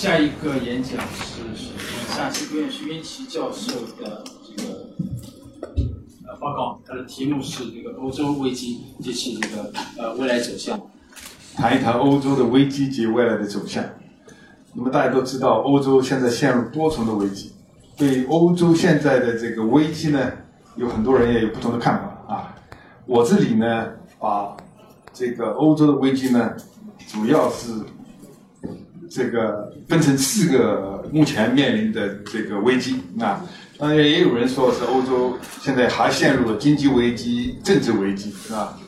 下一个演讲是是陕西科院徐云奇教授的这个呃报告，它的题目是这个欧洲危机及其这个呃未来走向。谈一谈欧洲的危机及未来的走向。那么大家都知道，欧洲现在陷入多重的危机。对欧洲现在的这个危机呢，有很多人也有不同的看法啊。我这里呢，把这个欧洲的危机呢，主要是这个分成四个目前面临的这个危机啊。当然，也有人说是欧洲现在还陷入了经济危机、政治危机，是吧？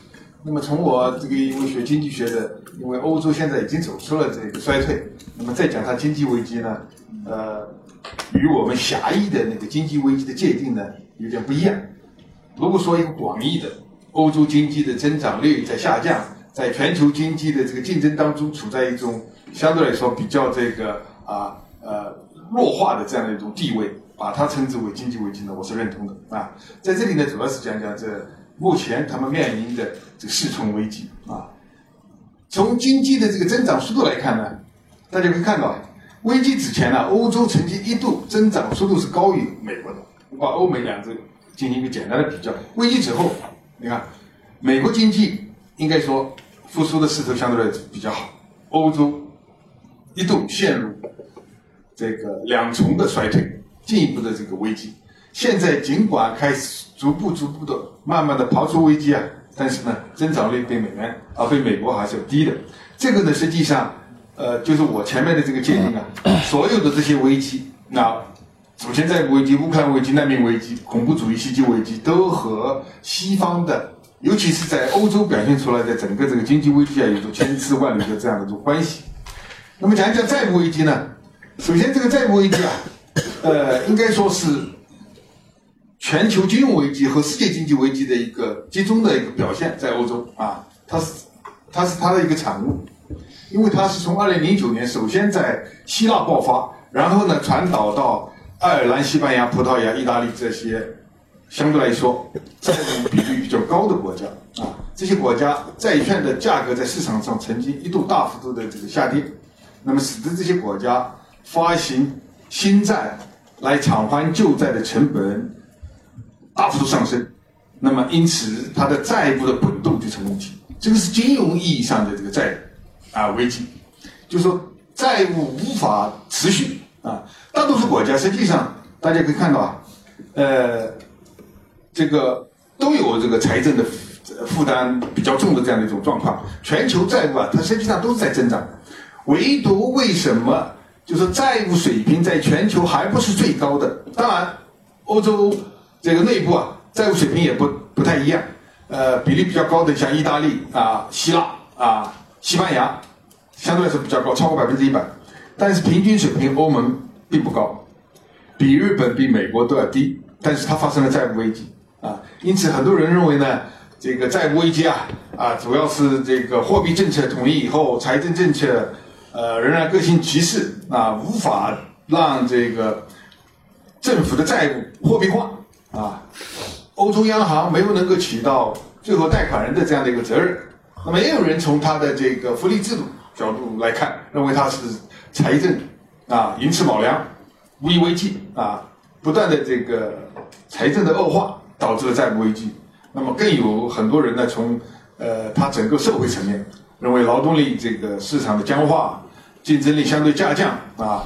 那么从我这个因为学经济学的，因为欧洲现在已经走出了这个衰退，那么再讲它经济危机呢，呃，与我们狭义的那个经济危机的界定呢有点不一样。如果说一个广义的欧洲经济的增长率在下降，在全球经济的这个竞争当中处在一种相对来说比较这个啊呃弱化的这样的一种地位，把它称之为经济危机呢，我是认同的啊。在这里呢，主要是讲讲这。目前他们面临的这个四重危机啊，从经济的这个增长速度来看呢，大家可以看到，危机之前呢，欧洲曾经一度增长速度是高于美国的。我把欧美两者进行一个简单的比较，危机之后，你看，美国经济应该说复苏的势头相对来比较好，欧洲一度陷入这个两重的衰退，进一步的这个危机。现在尽管开始逐步逐步的、慢慢的刨出危机啊，但是呢，增长率比美元啊，比美国还是要低的。这个呢，实际上，呃，就是我前面的这个界定啊，所有的这些危机，那主权债务危机、乌克兰危机、难民危机、恐怖主义袭击危机，都和西方的，尤其是在欧洲表现出来的整个这个经济危机啊，有着千丝万缕的这样的一种关系。那么讲一讲债务危机呢，首先这个债务危机啊，呃，应该说是。全球金融危机和世界经济危机的一个集中的一个表现，在欧洲啊，它是它是它的一个产物，因为它是从二零零九年首先在希腊爆发，然后呢传导到爱尔兰、西班牙、葡萄牙、意大利这些相对来说债务比率比较高的国家啊，这些国家债券的价格在市场上曾经一度大幅度的这个下跌，那么使得这些国家发行新债来偿还旧债的成本。大幅度上升，那么因此它的债务的滚动就成问题。这个是金融意义上的这个债啊危机，就是说债务无法持续啊。大多数国家实际上大家可以看到啊，呃，这个都有这个财政的负担比较重的这样的一种状况。全球债务啊，它实际上都是在增长，唯独为什么就是债务水平在全球还不是最高的？当然，欧洲。这个内部啊，债务水平也不不太一样，呃，比例比较高的像意大利啊、希腊啊、西班牙，相对来说比较高，超过百分之一百。但是平均水平，欧盟并不高，比日本、比美国都要低。但是它发生了债务危机啊，因此很多人认为呢，这个债务危机啊啊，主要是这个货币政策统一以后，财政政策呃仍然各行其事啊，无法让这个政府的债务货币化。啊，欧洲央行没有能够起到最后贷款人的这样的一个责任，那么也有人从他的这个福利制度角度来看，认为他是财政啊寅吃卯粮，无以为继啊，不断的这个财政的恶化导致了债务危机。那么更有很多人呢，从呃他整个社会层面认为劳动力这个市场的僵化，竞争力相对下降啊。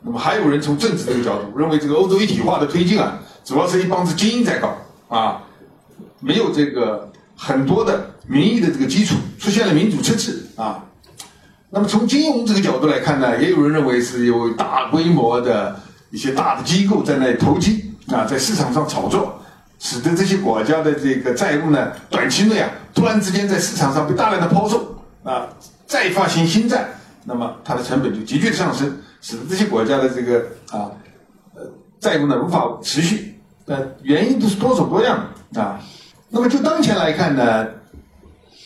那么还有人从政治这个角度认为这个欧洲一体化的推进啊。主要是一帮子精英在搞啊，没有这个很多的民意的这个基础，出现了民主测试啊。那么从金融这个角度来看呢，也有人认为是有大规模的一些大的机构在那投机啊，在市场上炒作，使得这些国家的这个债务呢，短期内啊，突然之间在市场上被大量的抛售啊，再发行新债，那么它的成本就急剧的上升，使得这些国家的这个啊。呃债务呢无法持续，呃，原因都是多种多样啊。那么就当前来看呢，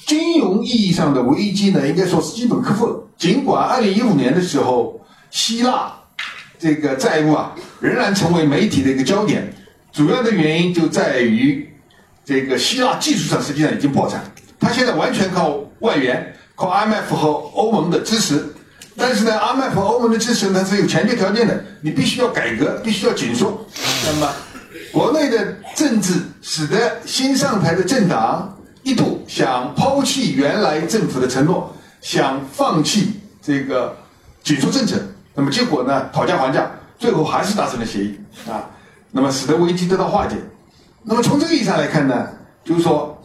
金融意义上的危机呢，应该说是基本克服了。尽管二零一五年的时候，希腊这个债务啊仍然成为媒体的一个焦点，主要的原因就在于这个希腊技术上实际上已经破产，它现在完全靠外援，靠 IMF 和欧盟的支持，但是呢，IMF 和欧盟的支持呢是有前提条件的，你必须要改革，必须要紧缩。那么，国内的政治使得新上台的政党一度想抛弃原来政府的承诺，想放弃这个紧缩政策。那么结果呢，讨价还价，最后还是达成了协议啊。那么使得危机得到化解。那么从这个意义上来看呢，就是说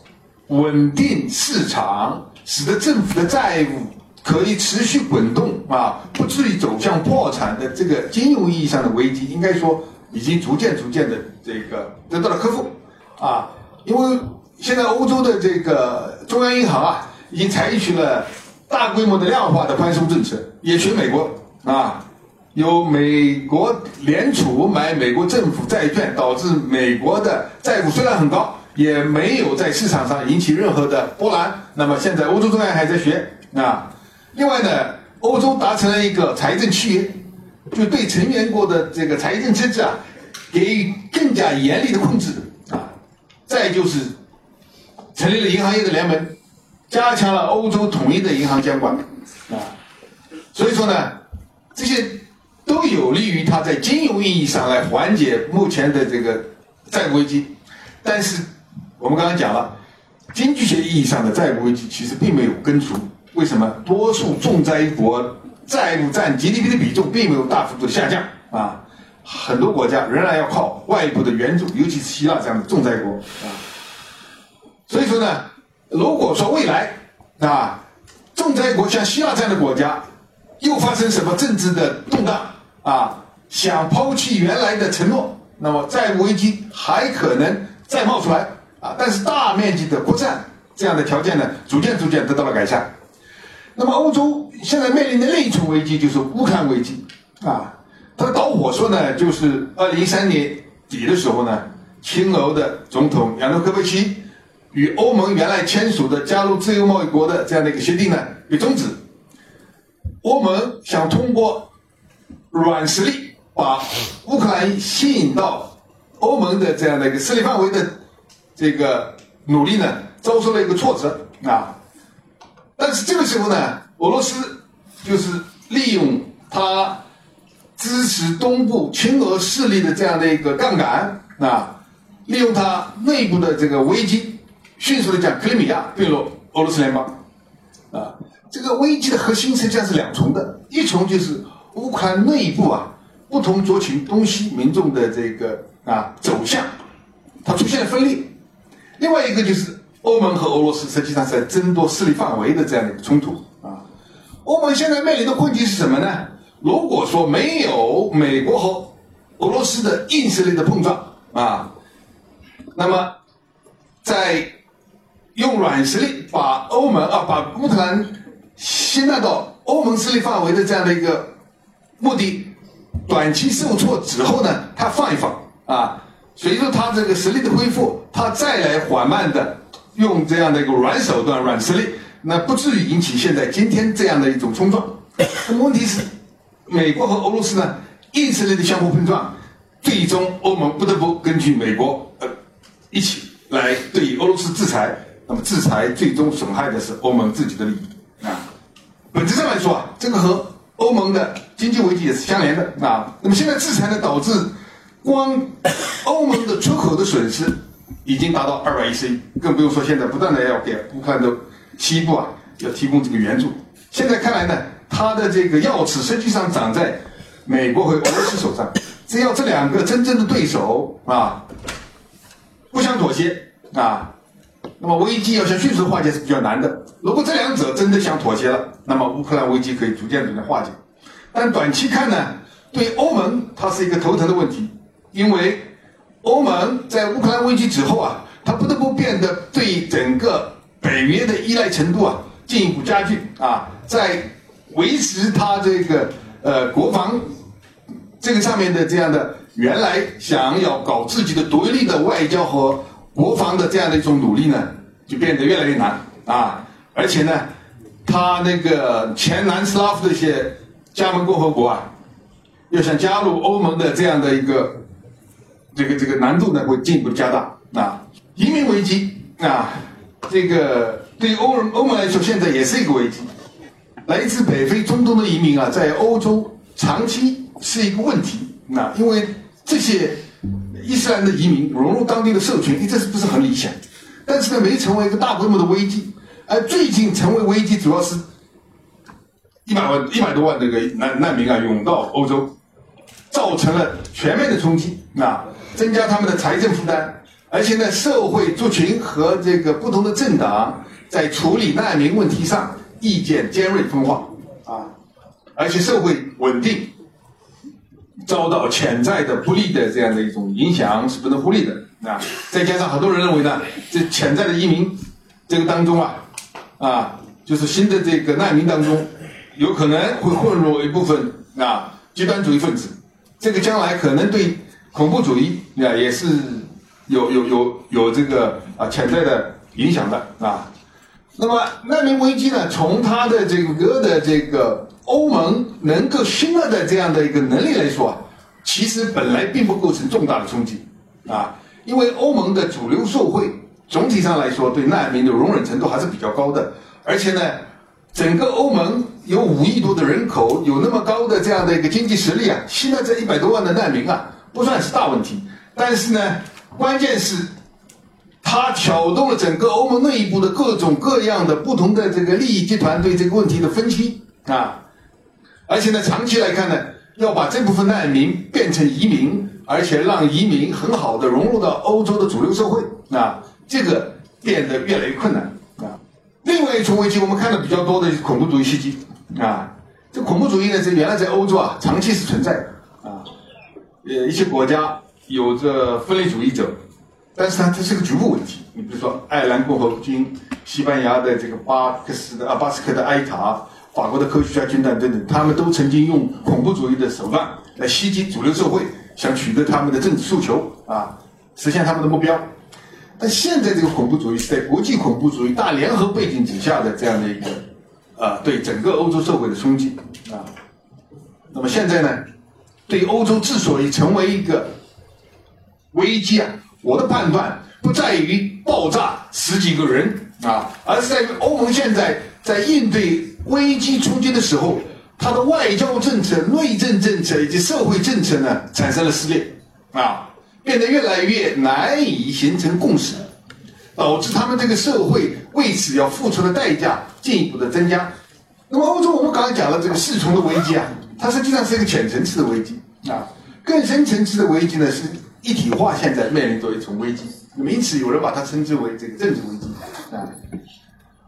稳定市场，使得政府的债务。可以持续滚动啊，不至于走向破产的这个金融意义上的危机，应该说已经逐渐逐渐的这个得到了克服啊。因为现在欧洲的这个中央银行啊，已经采取了大规模的量化的宽松政策，也学美国啊，有美国联储买美国政府债券，导致美国的债务虽然很高，也没有在市场上引起任何的波澜。那么现在欧洲中央还在学啊。另外呢，欧洲达成了一个财政契约，就对成员国的这个财政赤字啊，给予更加严厉的控制啊。再就是成立了银行业的联盟，加强了欧洲统一的银行监管啊。所以说呢，这些都有利于它在金融意义上来缓解目前的这个债务危机。但是我们刚刚讲了，经济学意义上的债务危机其实并没有根除。为什么多数重灾国债务占 GDP 的比重并没有大幅度下降啊？很多国家仍然要靠外部的援助，尤其是希腊这样的重灾国啊。所以说呢，如果说未来啊，重灾国像希腊这样的国家又发生什么政治的动荡啊，想抛弃原来的承诺，那么债务危机还可能再冒出来啊。但是大面积的国债这样的条件呢，逐渐逐渐得到了改善。那么，欧洲现在面临的另一重危机就是乌克兰危机啊。它的导火索呢，就是二零一三年底的时候呢，亲俄的总统亚努科维奇与欧盟原来签署的加入自由贸易国的这样的一个协定呢被终止。欧盟想通过软实力把乌克兰吸引到欧盟的这样的一个势力范围的这个努力呢，遭受了一个挫折啊。但是这个时候呢，俄罗斯就是利用它支持东部亲俄势力的这样的一个杠杆啊，利用它内部的这个危机，迅速的将克里米亚并入俄罗斯联邦啊。这个危机的核心实际上是两重的，一重就是乌克兰内部啊不同族群东西民众的这个啊走向，它出现了分裂；另外一个就是。欧盟和俄罗斯实际上在争夺势力范围的这样的一个冲突啊。欧盟现在面临的困境是什么呢？如果说没有美国和俄罗斯的硬实力的碰撞啊，那么在用软实力把欧盟啊把乌克兰吸纳到欧盟势力范围的这样的一个目的，短期受挫之后呢，它放一放啊，随着他这个实力的恢复，他再来缓慢的。用这样的一个软手段、软实力，那不至于引起现在今天这样的一种冲撞。那么问题是，美国和俄罗斯呢硬实力的相互碰撞，最终欧盟不得不根据美国呃一起来对俄罗斯制裁。那么制裁最终损害的是欧盟自己的利益啊。本质上来说啊，这个和欧盟的经济危机也是相连的啊。那么现在制裁呢，导致光欧盟的出口的损失。已经达到二百一十亿，更不用说现在不断的要给乌克兰的西部啊要提供这个援助。现在看来呢，它的这个钥匙实际上长在美国和俄罗斯手上。只要这两个真正的对手啊不想妥协啊，那么危机要想迅速化解是比较难的。如果这两者真的想妥协了，那么乌克兰危机可以逐渐逐渐化解。但短期看呢，对欧盟它是一个头疼的问题，因为。欧盟在乌克兰危机之后啊，它不得不变得对整个北约的依赖程度啊进一步加剧啊，在维持它这个呃国防这个上面的这样的原来想要搞自己的独立的外交和国防的这样的一种努力呢，就变得越来越难啊，而且呢，它那个前南斯拉夫的一些加盟共和国啊，要想加入欧盟的这样的一个。这个这个难度呢会进一步加大啊，移民危机啊，这个对欧欧盟来说现在也是一个危机。来自北非、中东的移民啊，在欧洲长期是一个问题。那因为这些伊斯兰的移民融入当地的社群，一直是不是很理想？但是呢，没成为一个大规模的危机。而最近成为危机，主要是一百万、一百多万这个难难民啊涌到欧洲，造成了全面的冲击啊，增加他们的财政负担，而且呢，社会族群和这个不同的政党在处理难民问题上意见尖锐分化啊，而且社会稳定遭到潜在的不利的这样的一种影响是不能忽略的啊。再加上很多人认为呢，这潜在的移民这个当中啊。啊，就是新的这个难民当中，有可能会混入一部分啊极端主义分子，这个将来可能对恐怖主义啊也是有有有有这个啊潜在的影响的啊。那么难民危机呢，从它的这个的这个欧盟能够兴了的这样的一个能力来说啊，其实本来并不构成重大的冲击啊，因为欧盟的主流社会。总体上来说，对难民的容忍程度还是比较高的，而且呢，整个欧盟有五亿多的人口，有那么高的这样的一个经济实力啊，吸纳这一百多万的难民啊，不算是大问题。但是呢，关键是，它挑动了整个欧盟内部的各种各样的不同的这个利益集团对这个问题的分析啊，而且呢，长期来看呢，要把这部分难民变成移民，而且让移民很好的融入到欧洲的主流社会啊。这个变得越来越困难啊！另外一重危机，我们看的比较多的恐怖主义袭击啊。这恐怖主义呢，这原来在欧洲啊，长期是存在的。呃，一些国家有着分离主义者，但是它这是个局部问题。你比如说，爱尔兰共和军、西班牙的这个巴克斯的啊巴斯克的埃塔、法国的科学家军团等等，他们都曾经用恐怖主义的手段来袭击主流社会，想取得他们的政治诉求啊，实现他们的目标。但现在这个恐怖主义是在国际恐怖主义大联合背景之下的这样的一个，啊，对整个欧洲社会的冲击啊。那么现在呢，对欧洲之所以成为一个危机啊，我的判断不在于爆炸十几个人啊，而是在于欧盟现在在应对危机冲击的时候，它的外交政策、内政政策以及社会政策呢产生了撕裂啊。变得越来越难以形成共识，导致他们这个社会为此要付出的代价进一步的增加。那么欧洲，我们刚才讲了这个四重的危机啊，它实际上是一个浅层次的危机啊。更深层次的危机呢，是一体化现在面临着一种危机。那么因此，有人把它称之为这个政治危机啊。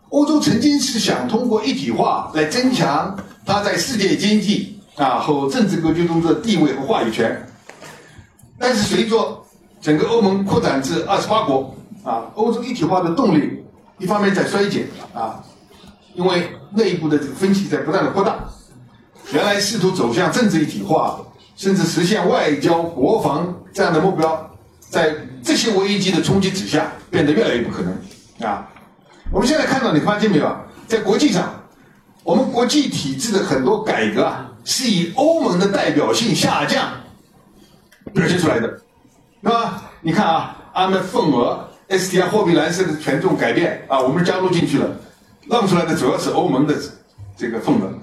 欧洲曾经是想通过一体化来增强它在世界经济啊和政治格局中的地位和话语权。但是随着整个欧盟扩展至二十八国，啊，欧洲一体化的动力一方面在衰减，啊，因为内部的这个分歧在不断的扩大。原来试图走向政治一体化，甚至实现外交、国防这样的目标，在这些危机的冲击之下，变得越来越不可能，啊。我们现在看到，你发现没有？在国际上，我们国际体制的很多改革啊，是以欧盟的代表性下降。表现出来的，是吧？你看啊，阿们份额 SDR 货币蓝色的权重改变啊，我们加入进去了，让出来的主要是欧盟的这个份额。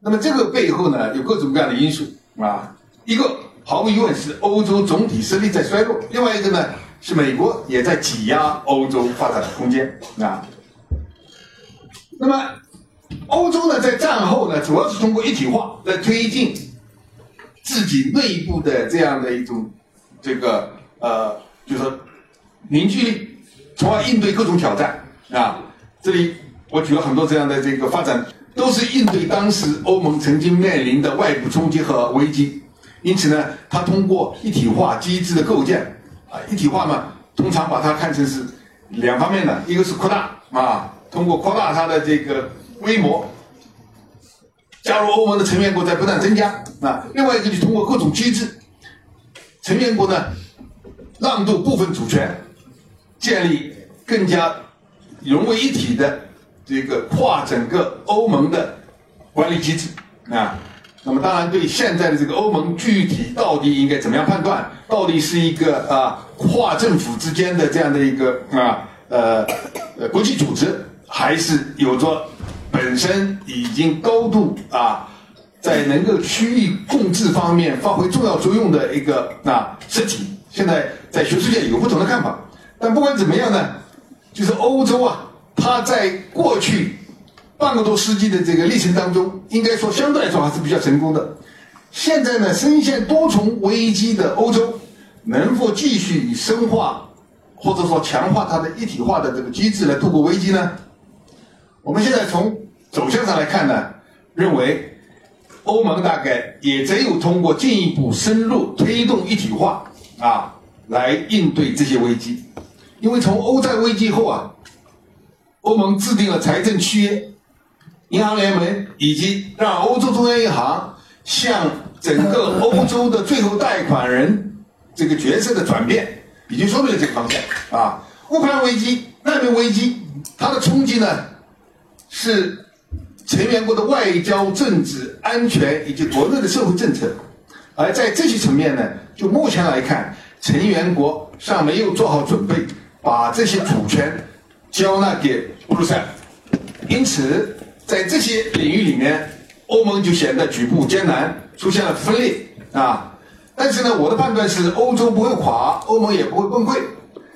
那么这个背后呢，有各种各样的因素啊。一个毫无疑问是欧洲总体实力在衰落，另外一个呢是美国也在挤压欧洲发展的空间啊。那么欧洲呢，在战后呢，主要是通过一体化来推进。自己内部的这样的一种，这个呃，就是凝聚力，从而应对各种挑战啊。这里我举了很多这样的这个发展，都是应对当时欧盟曾经面临的外部冲击和危机。因此呢，它通过一体化机制的构建啊，一体化嘛，通常把它看成是两方面的，一个是扩大啊，通过扩大它的这个规模。加入欧盟的成员国在不断增加啊，另外一个就通过各种机制，成员国呢让渡部分主权，建立更加融为一体的这个跨整个欧盟的管理机制啊。那么当然对现在的这个欧盟具体到底应该怎么样判断，到底是一个啊跨政府之间的这样的一个啊呃呃国际组织，还是有着。本身已经高度啊，在能够区域共治方面发挥重要作用的一个啊实体，现在在学术界有不同的看法。但不管怎么样呢，就是欧洲啊，它在过去半个多世纪的这个历程当中，应该说相对来说还是比较成功的。现在呢，深陷多重危机的欧洲，能否继续以深化或者说强化它的一体化的这个机制来度过危机呢？我们现在从走向上来看呢，认为欧盟大概也只有通过进一步深入推动一体化啊，来应对这些危机。因为从欧债危机后啊，欧盟制定了财政契约、银行联盟，以及让欧洲中央银行向整个欧洲的最后贷款人这个角色的转变，已经说明了这个方向啊。乌克兰危机、难民危机，它的冲击呢？是成员国的外交、政治、安全以及国内的社会政策，而在这些层面呢，就目前来看，成员国尚没有做好准备，把这些主权交纳给布鲁塞尔，因此在这些领域里面，欧盟就显得举步艰难，出现了分裂啊。但是呢，我的判断是，欧洲不会垮，欧盟也不会崩溃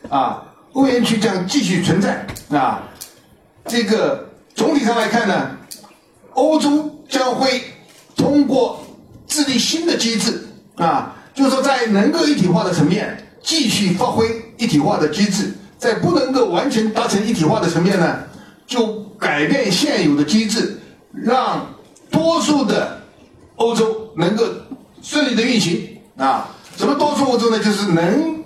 啊，欧元区将继续存在啊，这个。总体上来看呢，欧洲将会通过制定新的机制啊，就是说在能够一体化的层面继续发挥一体化的机制，在不能够完全达成一体化的层面呢，就改变现有的机制，让多数的欧洲能够顺利的运行啊。什么多数欧洲呢？就是能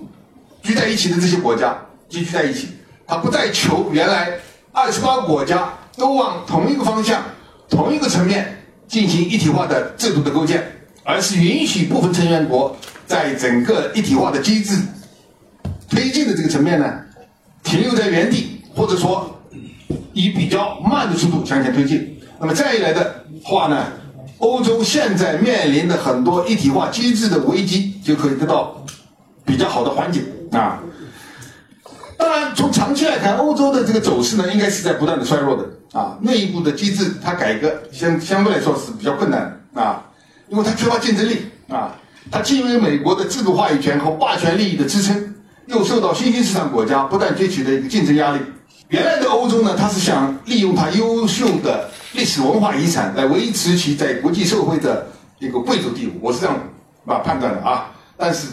聚在一起的这些国家集聚在一起，它不再求原来二十八个国家。都往同一个方向、同一个层面进行一体化的制度的构建，而是允许部分成员国在整个一体化的机制推进的这个层面呢，停留在原地，或者说以比较慢的速度向前推进。那么这样一来的话呢，欧洲现在面临的很多一体化机制的危机就可以得到比较好的缓解啊。当然，从长期来看，欧洲的这个走势呢，应该是在不断的衰弱的啊。内部的机制它改革相相对来说是比较困难啊，因为它缺乏竞争力啊。它既有美国的制度话语权和霸权利益的支撑，又受到新兴市场国家不断崛起的一个竞争压力。原来的欧洲呢，它是想利用它优秀的历史文化遗产来维持其在国际社会的一个贵族地位，我是这样啊判断的啊。但是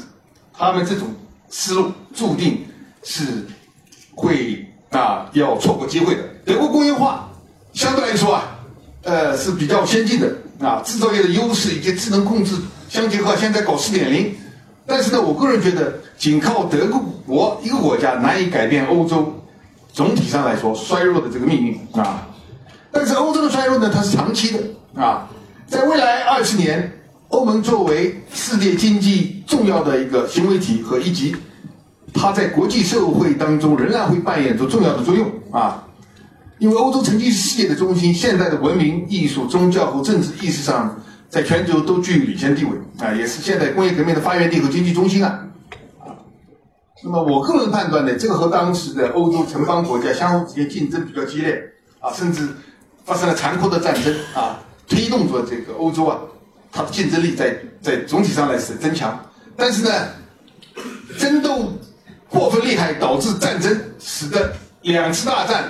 他们这种思路注定。是会啊，要错过机会的。德国工业化相对来说啊，呃是比较先进的啊，制造业的优势以及智能控制相结合，现在搞四点零。但是呢，我个人觉得，仅靠德国一个国家难以改变欧洲总体上来说衰弱的这个命运啊。但是欧洲的衰弱呢，它是长期的啊，在未来二十年，欧盟作为世界经济重要的一个行为体和一级。它在国际社会当中仍然会扮演着重要的作用啊，因为欧洲曾经是世界的中心，现代的文明、艺术、宗教和政治意识上，在全球都具有领先地位啊，也是现代工业革命的发源地和经济中心啊。那么我个人判断呢，这个和当时的欧洲城邦国家相互之间竞争比较激烈啊，甚至发生了残酷的战争啊，推动着这个欧洲啊，它的竞争力在在总体上来是增强，但是呢，争斗。过分厉害，导致战争，使得两次大战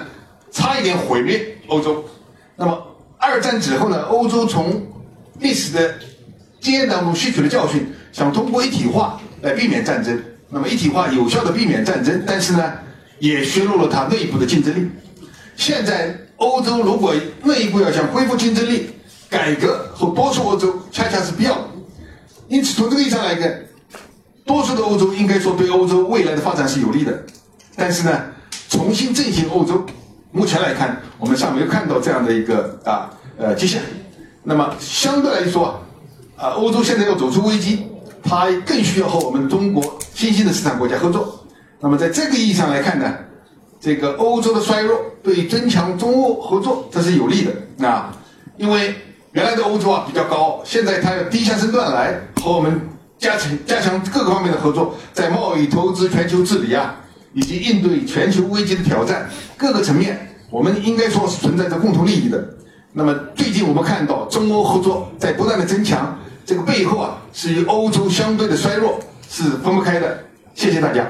差一点毁灭欧洲。那么二战之后呢？欧洲从历史的经验当中吸取了教训，想通过一体化来避免战争。那么一体化有效的避免战争，但是呢，也削弱了它内部的竞争力。现在欧洲如果内部要想恢复竞争力，改革和多数欧洲恰恰是必要的。因此，从这个意义上来看。多数的欧洲应该说对欧洲未来的发展是有利的，但是呢，重新振兴欧洲，目前来看我们尚没有看到这样的一个啊呃迹象。那么相对来说啊，欧洲现在要走出危机，它更需要和我们中国新兴的市场国家合作。那么在这个意义上来看呢，这个欧洲的衰弱对增强中欧合作这是有利的啊，因为原来的欧洲啊比较高，现在它要低下身段来和我们。加强加强各个方面的合作，在贸易、投资、全球治理啊，以及应对全球危机的挑战各个层面，我们应该说是存在着共同利益的。那么最近我们看到中欧合作在不断的增强，这个背后啊是与欧洲相对的衰弱是分不开的。谢谢大家。